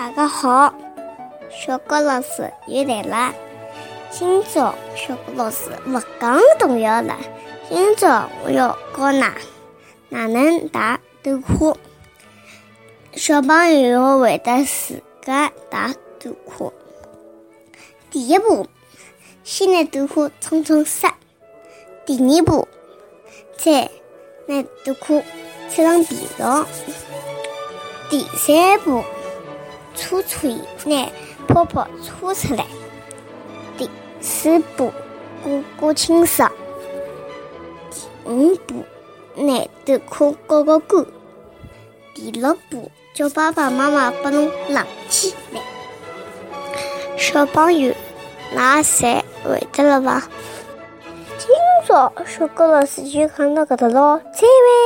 大家好，小高老师又来了。今朝小高老师勿讲童谣了，今朝我要教㑚哪能打豆腐。小朋友要会得自家打豆腐。第一步，先拿豆腐冲冲湿。第二步，再拿豆腐切成皮条。第三步，搓搓拿泡泡搓出来。第四步，裹裹青色。第五步，奶豆腐搞搞干。第六步，叫爸爸妈妈把侬冷起来。小朋友，㑚侪会得了伐？今朝小高老师就讲到搿搭咯，再会。